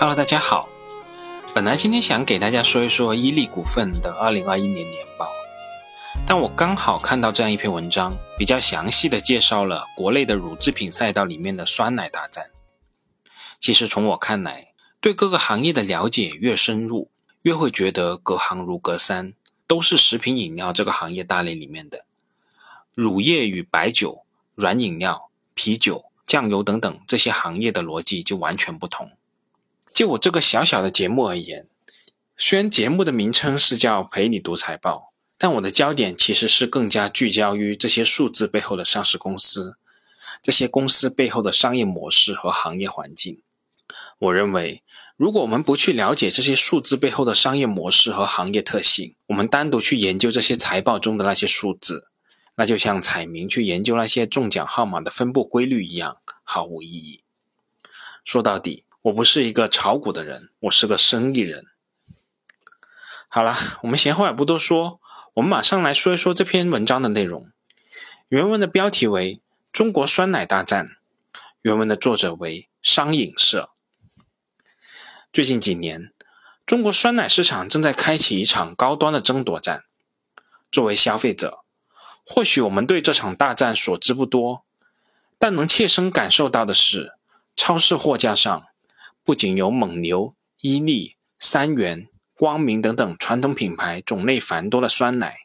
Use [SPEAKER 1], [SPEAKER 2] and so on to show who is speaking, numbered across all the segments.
[SPEAKER 1] Hello，大家好。本来今天想给大家说一说伊利股份的二零二一年年报，但我刚好看到这样一篇文章，比较详细的介绍了国内的乳制品赛道里面的酸奶大战。其实从我看来，对各个行业的了解越深入，越会觉得隔行如隔山，都是食品饮料这个行业大类里面的乳业与白酒、软饮料、啤酒、酱油等等这些行业的逻辑就完全不同。就我这个小小的节目而言，虽然节目的名称是叫“陪你读财报”，但我的焦点其实是更加聚焦于这些数字背后的上市公司，这些公司背后的商业模式和行业环境。我认为，如果我们不去了解这些数字背后的商业模式和行业特性，我们单独去研究这些财报中的那些数字，那就像彩民去研究那些中奖号码的分布规律一样，毫无意义。说到底。我不是一个炒股的人，我是个生意人。好了，我们闲话也不多说，我们马上来说一说这篇文章的内容。原文的标题为《中国酸奶大战》，原文的作者为商饮社。最近几年，中国酸奶市场正在开启一场高端的争夺战。作为消费者，或许我们对这场大战所知不多，但能切身感受到的是，超市货架上。不仅有蒙牛、伊利、三元、光明等等传统品牌种类繁多的酸奶，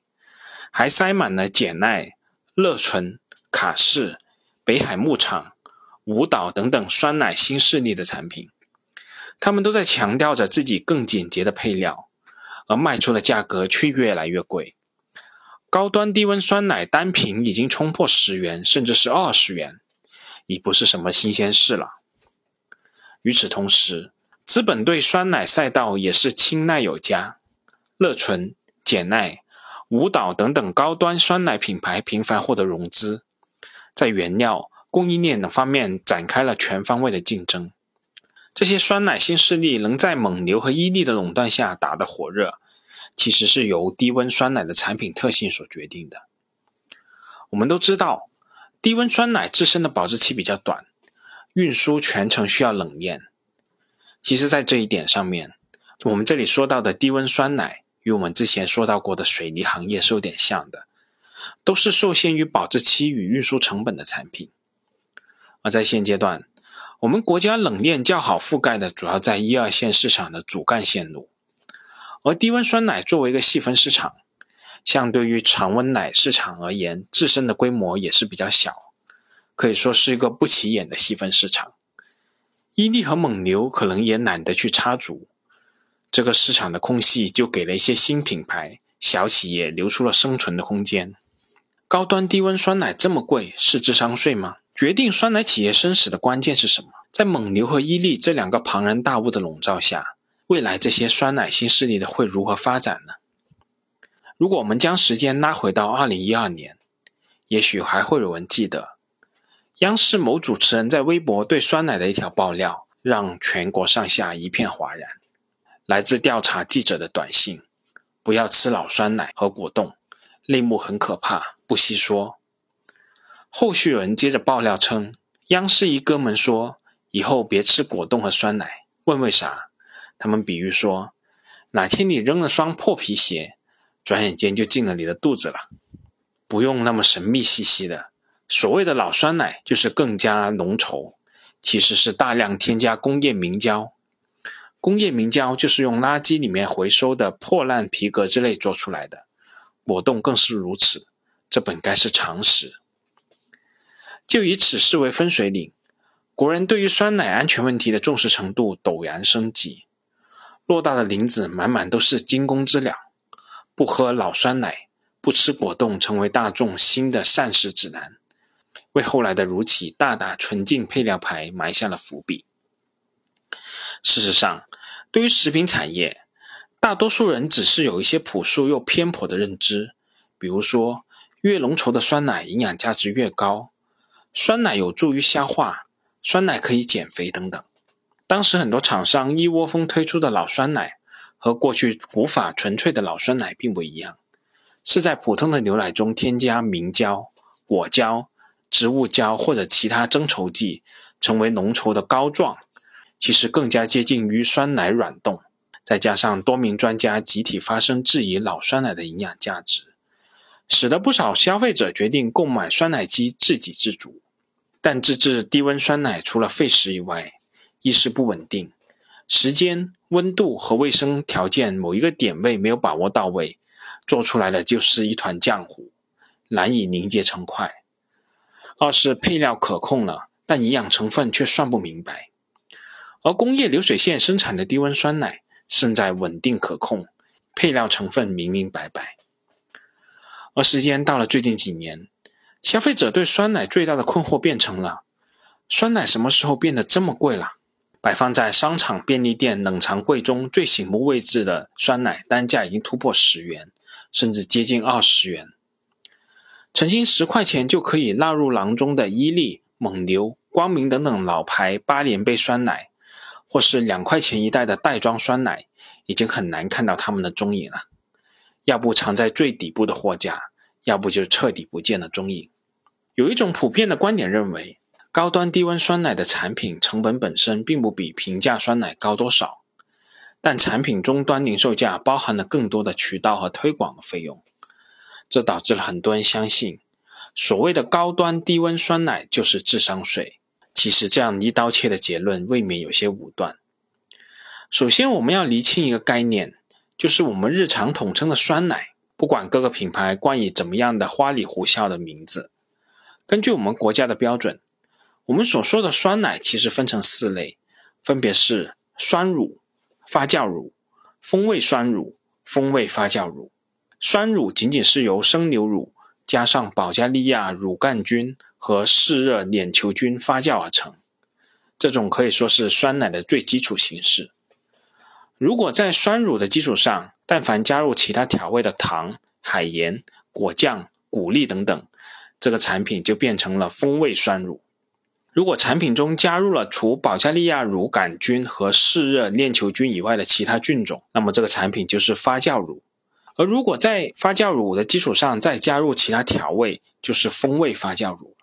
[SPEAKER 1] 还塞满了简奈、乐纯、卡士、北海牧场、舞蹈等等酸奶新势力的产品。他们都在强调着自己更简洁的配料，而卖出的价格却越来越贵。高端低温酸奶单瓶已经冲破十元，甚至是二十元，已不是什么新鲜事了。与此同时，资本对酸奶赛道也是青睐有加，乐纯、简奈、舞蹈等等高端酸奶品牌频繁获得融资，在原料、供应链等方面展开了全方位的竞争。这些酸奶新势力能在蒙牛和伊利的垄断下打得火热，其实是由低温酸奶的产品特性所决定的。我们都知道，低温酸奶自身的保质期比较短。运输全程需要冷链。其实，在这一点上面，我们这里说到的低温酸奶，与我们之前说到过的水泥行业是有点像的，都是受限于保质期与运输成本的产品。而在现阶段，我们国家冷链较好覆盖的，主要在一二线市场的主干线路。而低温酸奶作为一个细分市场，相对于常温奶市场而言，自身的规模也是比较小。可以说是一个不起眼的细分市场，伊利和蒙牛可能也懒得去插足这个市场的空隙，就给了一些新品牌、小企业留出了生存的空间。高端低温酸奶这么贵，是智商税吗？决定酸奶企业生死的关键是什么？在蒙牛和伊利这两个庞然大物的笼罩下，未来这些酸奶新势力的会如何发展呢？如果我们将时间拉回到二零一二年，也许还会有人记得。央视某主持人在微博对酸奶的一条爆料，让全国上下一片哗然。来自调查记者的短信：“不要吃老酸奶和果冻，内幕很可怕，不细说。”后续有人接着爆料称，央视一哥们说：“以后别吃果冻和酸奶。”问为啥？他们比喻说：“哪天你扔了双破皮鞋，转眼间就进了你的肚子了。”不用那么神秘兮兮的。所谓的老酸奶就是更加浓稠，其实是大量添加工业明胶。工业明胶就是用垃圾里面回收的破烂皮革之类做出来的，果冻更是如此，这本该是常识。就以此事为分水岭，国人对于酸奶安全问题的重视程度陡然升级，偌大的林子满满都是惊弓之鸟，不喝老酸奶，不吃果冻，成为大众新的膳食指南。为后来的如起大打纯净配料牌埋下了伏笔。事实上，对于食品产业，大多数人只是有一些朴素又偏颇的认知，比如说，越浓稠的酸奶营养价值越高，酸奶有助于消化，酸奶可以减肥等等。当时很多厂商一窝蜂推出的老酸奶，和过去古法纯粹的老酸奶并不一样，是在普通的牛奶中添加明胶、果胶。植物胶或者其他增稠剂，成为浓稠的膏状，其实更加接近于酸奶软冻。再加上多名专家集体发声质疑老酸奶的营养价值，使得不少消费者决定购买酸奶机自给自足。但自制低温酸奶除了费时以外，一是不稳定，时间、温度和卫生条件某一个点位没有把握到位，做出来的就是一团浆糊，难以凝结成块；二是配料可控了，但营养成分却算不明白。而工业流水线生产的低温酸奶。胜在稳定可控，配料成分明明白白。而时间到了最近几年，消费者对酸奶最大的困惑变成了：酸奶什么时候变得这么贵了？摆放在商场、便利店冷藏柜中最醒目位置的酸奶，单价已经突破十元，甚至接近二十元。曾经十块钱就可以纳入囊中的伊利、蒙牛、光明等等老牌八连杯酸奶。或是两块钱一袋的袋装酸奶，已经很难看到他们的踪影了。要不藏在最底部的货架，要不就彻底不见了踪影。有一种普遍的观点认为，高端低温酸奶的产品成本本身并不比平价酸奶高多少，但产品终端零售价包含了更多的渠道和推广的费用，这导致了很多人相信，所谓的高端低温酸奶就是智商税。其实这样一刀切的结论未免有些武断。首先，我们要厘清一个概念，就是我们日常统称的酸奶，不管各个品牌冠以怎么样的花里胡哨的名字，根据我们国家的标准，我们所说的酸奶其实分成四类，分别是酸乳、发酵乳、风味酸乳、风味发酵乳。酸乳仅仅是由生牛乳加上保加利亚乳杆菌。和嗜热链球菌发酵而成，这种可以说是酸奶的最基础形式。如果在酸乳的基础上，但凡加入其他调味的糖、海盐、果酱、谷粒等等，这个产品就变成了风味酸乳。如果产品中加入了除保加利亚乳杆菌和嗜热链球菌以外的其他菌种，那么这个产品就是发酵乳。而如果在发酵乳的基础上再加入其他调味，就是风味发酵乳。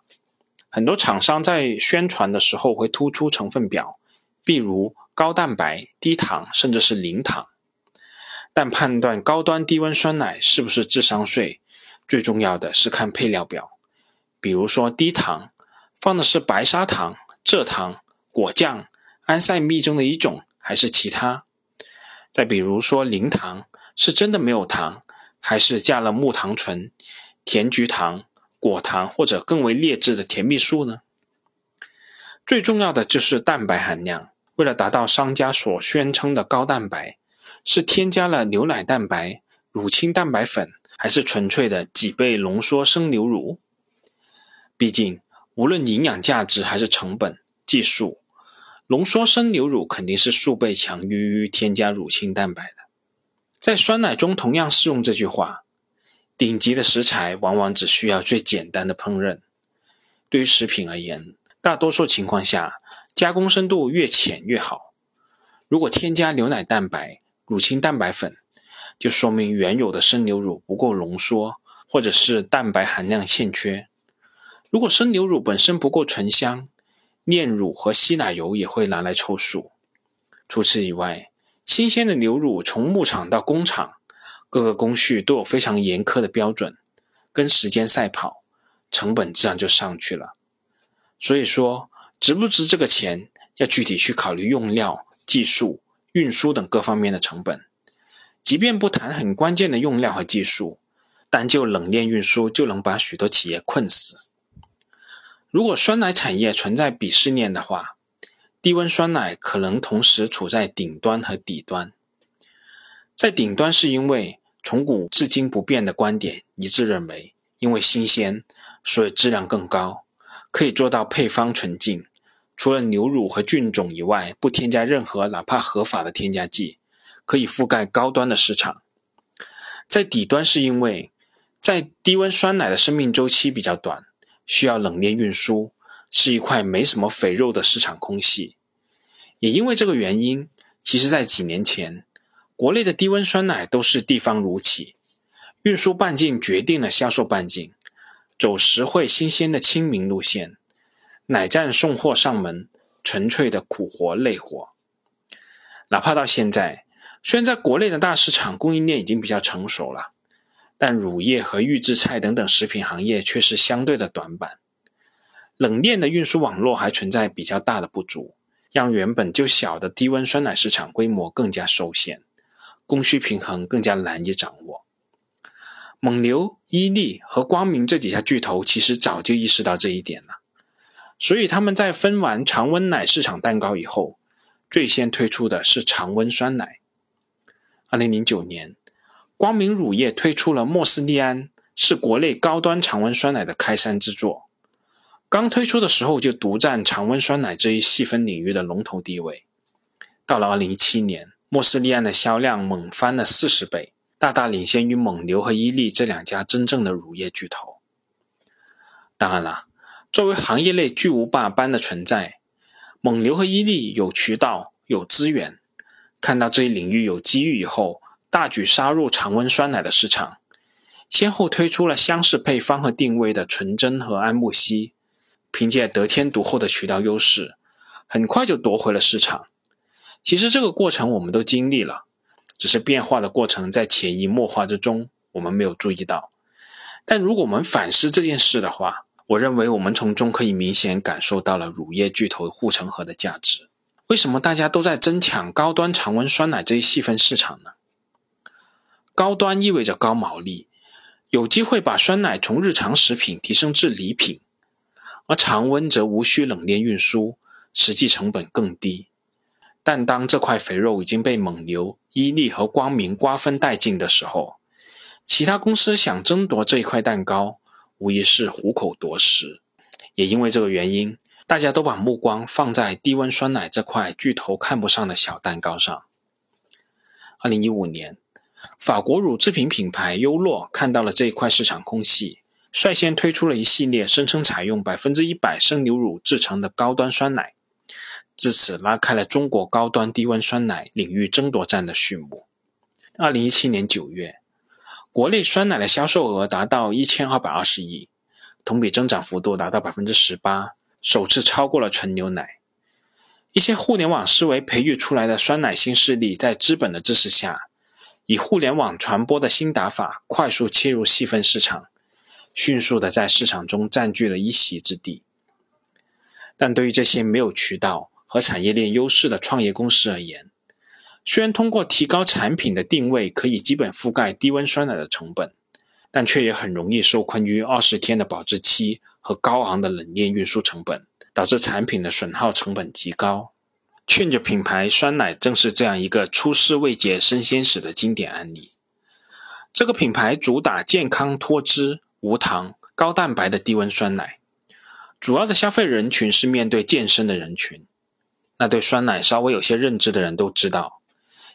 [SPEAKER 1] 很多厂商在宣传的时候会突出成分表，比如高蛋白、低糖，甚至是零糖。但判断高端低温酸奶是不是智商税，最重要的是看配料表。比如说低糖，放的是白砂糖、蔗糖、果酱、安赛蜜中的一种，还是其他？再比如说零糖，是真的没有糖，还是加了木糖醇、甜菊糖？果糖或者更为劣质的甜蜜素呢？最重要的就是蛋白含量。为了达到商家所宣称的高蛋白，是添加了牛奶蛋白、乳清蛋白粉，还是纯粹的几倍浓缩生牛乳？毕竟，无论营养价值还是成本、技术，浓缩生牛乳肯定是数倍强于添加乳清蛋白的。在酸奶中同样适用这句话。顶级的食材往往只需要最简单的烹饪。对于食品而言，大多数情况下，加工深度越浅越好。如果添加牛奶蛋白、乳清蛋白粉，就说明原有的生牛乳不够浓缩，或者是蛋白含量欠缺。如果生牛乳本身不够醇香，炼乳和稀奶油也会拿来凑数。除此以外，新鲜的牛乳从牧场到工厂。各个工序都有非常严苛的标准，跟时间赛跑，成本自然就上去了。所以说，值不值这个钱，要具体去考虑用料、技术、运输等各方面的成本。即便不谈很关键的用料和技术，单就冷链运输就能把许多企业困死。如果酸奶产业存在鄙视链的话，低温酸奶可能同时处在顶端和底端。在顶端是因为。从古至今不变的观点一致认为，因为新鲜，所以质量更高，可以做到配方纯净，除了牛乳和菌种以外，不添加任何哪怕合法的添加剂，可以覆盖高端的市场。在底端是因为，在低温酸奶的生命周期比较短，需要冷链运输，是一块没什么肥肉的市场空隙。也因为这个原因，其实在几年前。国内的低温酸奶都是地方如起，运输半径决定了销售半径，走实惠新鲜的亲民路线，奶站送货上门，纯粹的苦活累活。哪怕到现在，虽然在国内的大市场供应链已经比较成熟了，但乳业和预制菜等等食品行业却是相对的短板。冷链的运输网络还存在比较大的不足，让原本就小的低温酸奶市场规模更加受限，供需平衡更加难以掌握。蒙牛、伊利和光明这几家巨头其实早就意识到这一点了，所以他们在分完常温奶市场蛋糕以后。最先推出的是常温酸奶。二零零九年，光明乳业推出了莫斯利安，是国内高端常温酸奶的开山之作。刚推出的时候就独占常温酸奶这一细分领域的龙头地位。到了二零一七年，莫斯利安的销量猛翻了四十倍，大大领先于蒙牛和伊利这两家真正的乳业巨头。当然了，作为行业内巨无霸般的存在。蒙牛和伊利有渠道、有资源，看到这一领域有机遇以后，大举杀入常温酸奶的市场，先后推出了相似配方和定位的纯甄和安慕希，凭借得天独厚的渠道优势，很快就夺回了市场。其实这个过程我们都经历了，只是变化的过程在潜移默化之中，我们没有注意到。但如果我们反思这件事的话，我认为我们从中可以明显感受到了乳业巨头护城河的价值。为什么大家都在争抢高端常温酸奶这一细分市场呢？高端意味着高毛利，有机会把酸奶从日常食品提升至礼品；而常温则无需冷链运输，实际成本更低。但当这块肥肉已经被蒙牛、伊利和光明瓜分殆尽的时候，其他公司想争夺这一块蛋糕。无疑是虎口夺食，也因为这个原因，大家都把目光放在低温酸奶这块巨头看不上的小蛋糕上。二零一五年，法国乳制品品牌优洛看到了这一块市场空隙，率先推出了一系列声称采用百分之一百生牛乳制成的高端酸奶，自此拉开了中国高端低温酸奶领域争夺战的序幕。二零一七年九月。国内酸奶的销售额达到一千二百二十亿，同比增长幅度达到百分之十八，首次超过了纯牛奶。一些互联网思维培育出来的酸奶新势力，在资本的支持下，以互联网传播的新打法，快速切入细分市场，迅速的在市场中占据了一席之地。但对于这些没有渠道和产业链优势的创业公司而言，虽然通过提高产品的定位可以基本覆盖低温酸奶的成本，但却也很容易受困于二十天的保质期和高昂的冷链运输成本，导致产品的损耗成本极高。Change 品牌酸奶正是这样一个出师未捷身先死的经典案例。这个品牌主打健康、脱脂、无糖、高蛋白的低温酸奶，主要的消费人群是面对健身的人群。那对酸奶稍微有些认知的人都知道。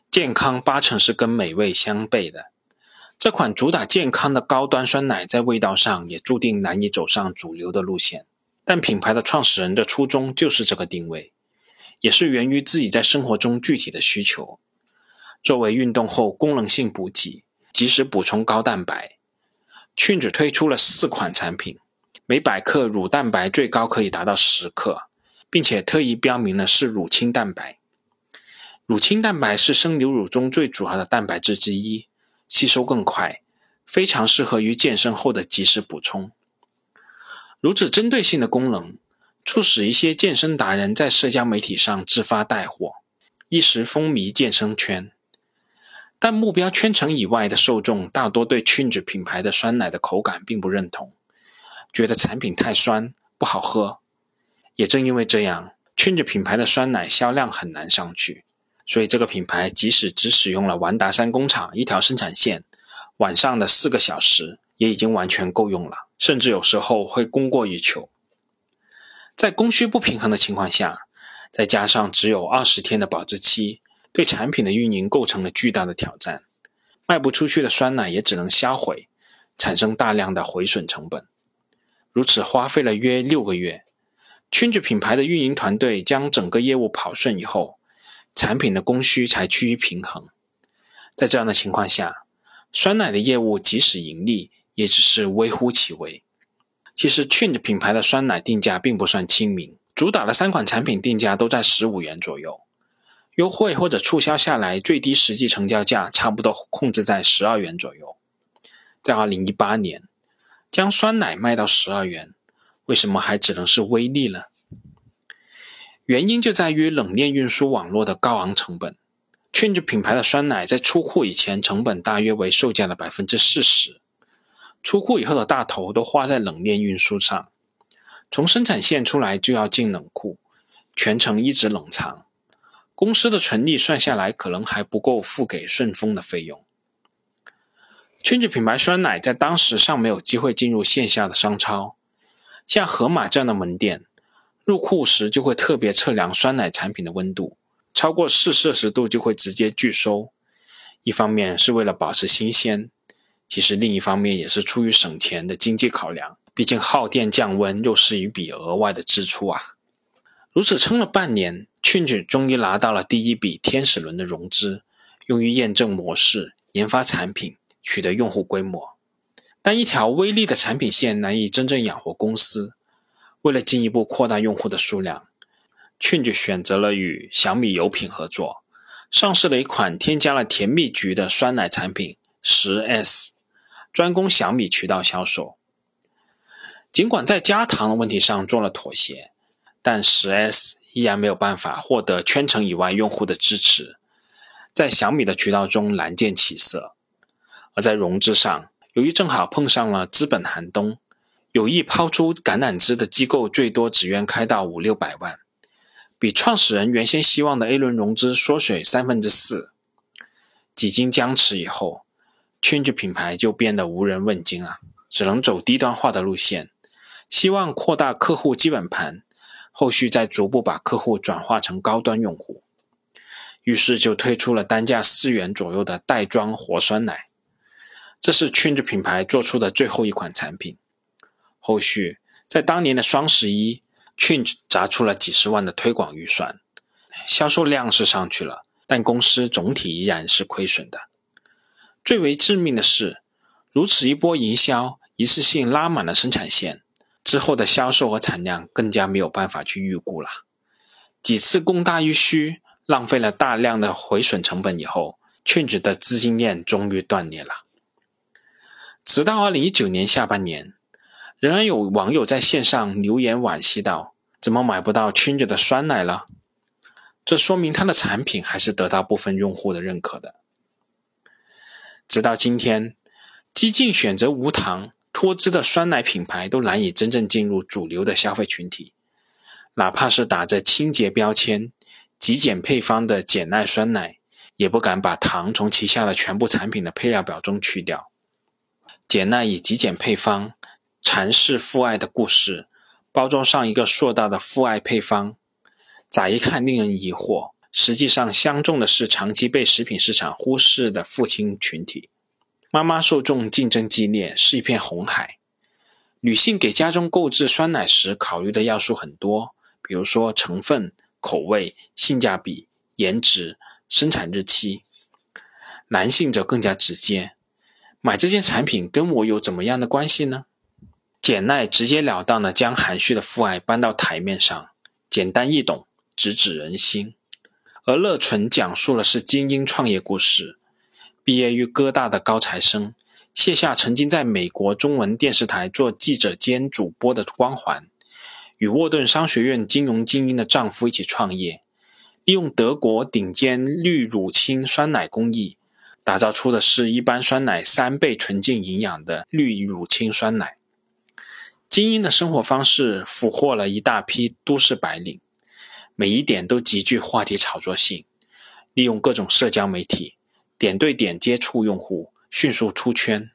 [SPEAKER 1] 健康八成是跟美味相悖的。这款主打健康的高端酸奶，在味道上也注定难以走上主流的路线。但品牌的创始人的初衷就是这个定位，也是源于自己在生活中具体的需求。作为运动后功能性补给，及时补充高蛋白，群子推出了四款产品，每百克乳蛋白最高可以达到十克，并且特意标明了是乳清蛋白。乳清蛋白是生牛乳中最主要的蛋白质之一，吸收更快，非常适合于健身后的及时补充。如此针对性的功能，促使一些健身达人在社交媒体上自发带货，一时风靡健身圈。但目标圈层以外的受众大多对 Change 品牌的酸奶的口感并不认同，觉得产品太酸不好喝。也正因为这样，Change 品牌的酸奶销量很难上去。所以，这个品牌即使只使用了完达山工厂一条生产线，晚上的四个小时也已经完全够用了，甚至有时候会供过于求。在供需不平衡的情况下，再加上只有二十天的保质期，对产品的运营构成了巨大的挑战。卖不出去的酸奶也只能销毁，产生大量的回损成本。如此花费了约六个月，圈子品牌的运营团队将整个业务跑顺以后。产品的供需才趋于平衡，在这样的情况下，酸奶的业务即使盈利，也只是微乎其微。其实，Change 品牌的酸奶定价并不算亲民，主打的三款产品定价都在十五元左右，优惠或者促销下来，最低实际成交价差不多控制在十二元左右。在二零一八年，将酸奶卖到十二元，为什么还只能是微利呢？原因就在于冷链运输网络的高昂成本。Change 品牌的酸奶在出库以前成本大约为售价的百分之四十，出库以后的大头都花在冷链运输上。从生产线出来就要进冷库，全程一直冷藏。公司的纯利算下来，可能还不够付给顺丰的费用。Change 品牌酸奶在当时尚没有机会进入线下的商超，像盒马这样的门店，入库时就会特别测量酸奶产品的温度。超过四摄氏度就会直接拒收，一方面是为了保持新鲜，其实另一方面也是出于省钱的经济考量。毕竟耗电降温又是一笔额外的支出啊。如此撑了半年，Change 终于拿到了第一笔天使轮的融资，用于验证模式、研发产品、取得用户规模。但一条微利的产品线难以真正养活公司，为了进一步扩大用户的数量。Change 选择了与小米油品合作，上市了一款添加了甜蜜菊的酸奶产品十 S，专攻小米渠道销售。尽管在加糖的问题上做了妥协，但十 S 依然没有办法获得圈层以外用户的支持，在小米的渠道中难见起色。而在融资上，由于正好碰上了资本寒冬，有意抛出橄榄枝的机构最多只愿开到五六百万。比创始人原先希望的 A 轮融资缩水三分之四，几经僵持以后，Change 品牌就变得无人问津了，只能走低端化的路线，希望扩大客户基本盘，后续再逐步把客户转化成高端用户。于是就推出了单价四元左右的袋装活酸奶，这是 Change 品牌做出的最后一款产品。后续在当年的双十一。Change 砸出了几十万的推广预算，销售量是上去了，但公司总体依然是亏损的。最为致命的是，如此一波营销，一次性拉满了生产线，之后的销售和产量更加没有办法去预估了。几次供大于需，浪费了大量的回损成本以后，Change 的资金链终于断裂了。直到二零一九年下半年。仍然有网友在线上留言惋惜道：“怎么买不到 Change 的酸奶了？”这说明他的产品还是得到部分用户的认可的。直到今天，激进选择无糖脱脂的酸奶品牌都难以真正进入主流的消费群体，哪怕是打着清洁标签、极简配方的简耐酸奶，也不敢把糖从旗下的全部产品的配料表中去掉。简耐以极简配方。阐释父爱的故事，包装上一个硕大的父爱配方，乍一看令人疑惑，实际上相中的是长期被食品市场忽视的父亲群体。妈妈受众竞争激烈，是一片红海。女性给家中购置酸奶时考虑的要素很多，比如说成分、口味、性价比、颜值、生产日期。男性则更加直接，买这件产品跟我有怎么样的关系呢？简奈直截了当地将含蓄的父爱搬到台面上，简单易懂，直指人心。而乐纯讲述的是精英创业故事。毕业于哥大的高材生，卸下曾经在美国中文电视台做记者兼主播的光环，与沃顿商学院金融精英的丈夫一起创业，利用德国顶尖绿乳清酸奶工艺，打造出的是一般酸奶三倍纯净营养的绿乳清酸奶。精英的生活方式俘获了一大批都市白领，每一点都极具话题炒作性。利用各种社交媒体，点对点接触用户，迅速出圈。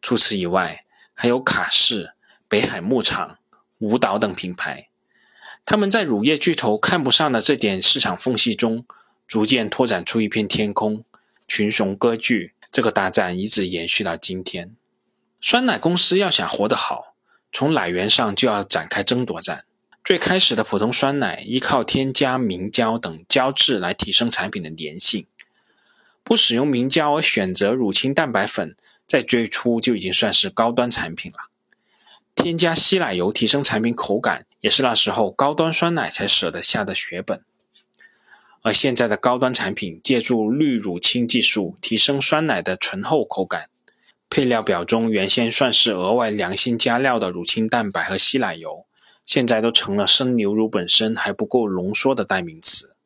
[SPEAKER 1] 除此以外，还有卡士、北海牧场、舞蹈等品牌，他们在乳业巨头看不上的这点市场缝隙中，逐渐拓展出一片天空。群雄割据，这个大战一直延续到今天。酸奶公司要想活得好。从奶源上就要展开争夺战。最开始的普通酸奶依靠添加明胶等胶质来提升产品的粘性，不使用明胶而选择乳清蛋白粉，在最初就已经算是高端产品了。添加稀奶油提升产品口感，也是那时候高端酸奶才舍得下的血本。而现在的高端产品，借助滤乳清技术，提升酸奶的醇厚口感。配料表中原先算是额外良心加料的乳清蛋白和稀奶油，现在都成了生牛乳本身还不够浓缩的代名词。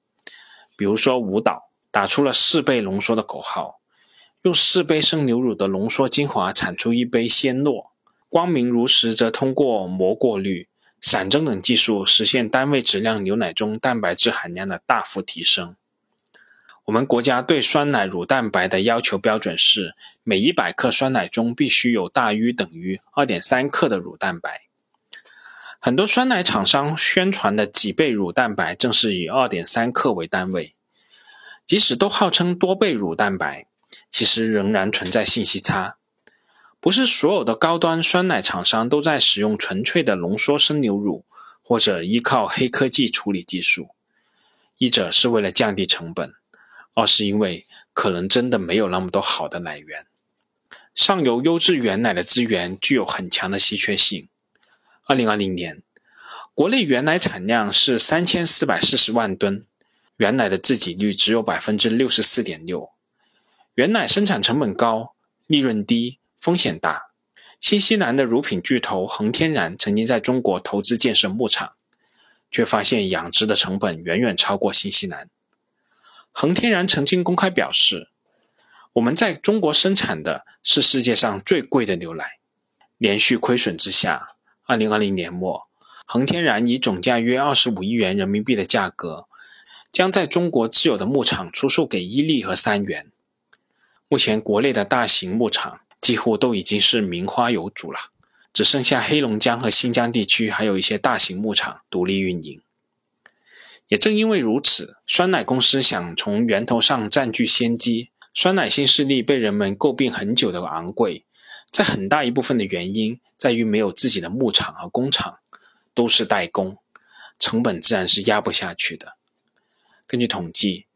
[SPEAKER 1] 比如说，舞蹈打出了四倍浓缩的口号，用四杯生牛乳的浓缩精华产出一杯鲜糯；光明如实则通过膜过滤、闪蒸等技术实现单位质量牛奶中蛋白质含量的大幅提升。我们国家对酸奶乳蛋白的要求标准是，每一百克酸奶中必须有大于等于二点三克的乳蛋白。很多酸奶厂商宣传的几倍乳蛋白，正是以二点三克为单位。即使都号称多倍乳蛋白，其实仍然存在信息差。不是所有的高端酸奶厂商都在使用纯粹的浓缩生牛乳，或者依靠黑科技处理技术。一者是为了降低成本。二是因为可能真的没有那么多好的奶源，上游优质原奶的资源具有很强的稀缺性。二零二零年，国内原奶产量是三千四百四十万吨，原奶的自给率只有百分之六十四点六。原奶生产成本高，利润低，风险大。新西兰的乳品巨头恒天然曾经在中国投资建设牧场，却发现养殖的成本远远超过新西兰。恒天然曾经公开表示，我们在中国生产的是世界上最贵的牛奶。连续亏损之下，二零二零年末，恒天然以总价约二十五亿元人民币的价格，将在中国自有的牧场出售给伊利和三元。目前，国内的大型牧场几乎都已经是名花有主了，只剩下黑龙江和新疆地区还有一些大型牧场独立运营。也正因为如此，酸奶公司想从源头上占据先机。酸奶新势力被人们诟病很久的昂贵，在很大一部分的原因在于没有自己的牧场和工厂，都是代工，成本自然是压不下去的。根据统计，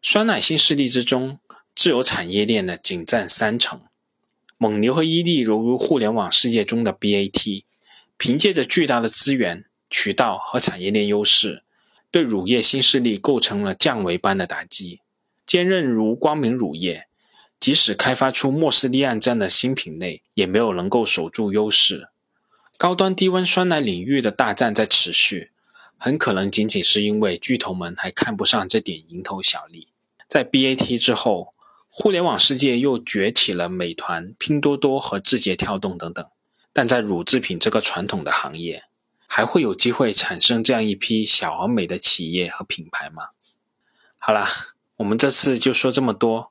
[SPEAKER 1] 酸奶新势力之中，自有产业链的仅占三成。蒙牛和伊利犹如互联网世界中的 BAT，凭借着巨大的资源、渠道和产业链优势。对乳业新势力构成了降维般的打击。坚韧如光明乳业，即使开发出莫斯利安这样的新品类，也没有能够守住优势。高端低温酸奶领域的大战在持续，很可能仅仅是因为巨头们还看不上这点蝇头小利。在 BAT 之后，互联网世界又崛起了美团、拼多多和字节跳动等等，但在乳制品这个传统的行业。还会有机会产生这样一批小而美的企业和品牌吗？好啦，我们这次就说这么多，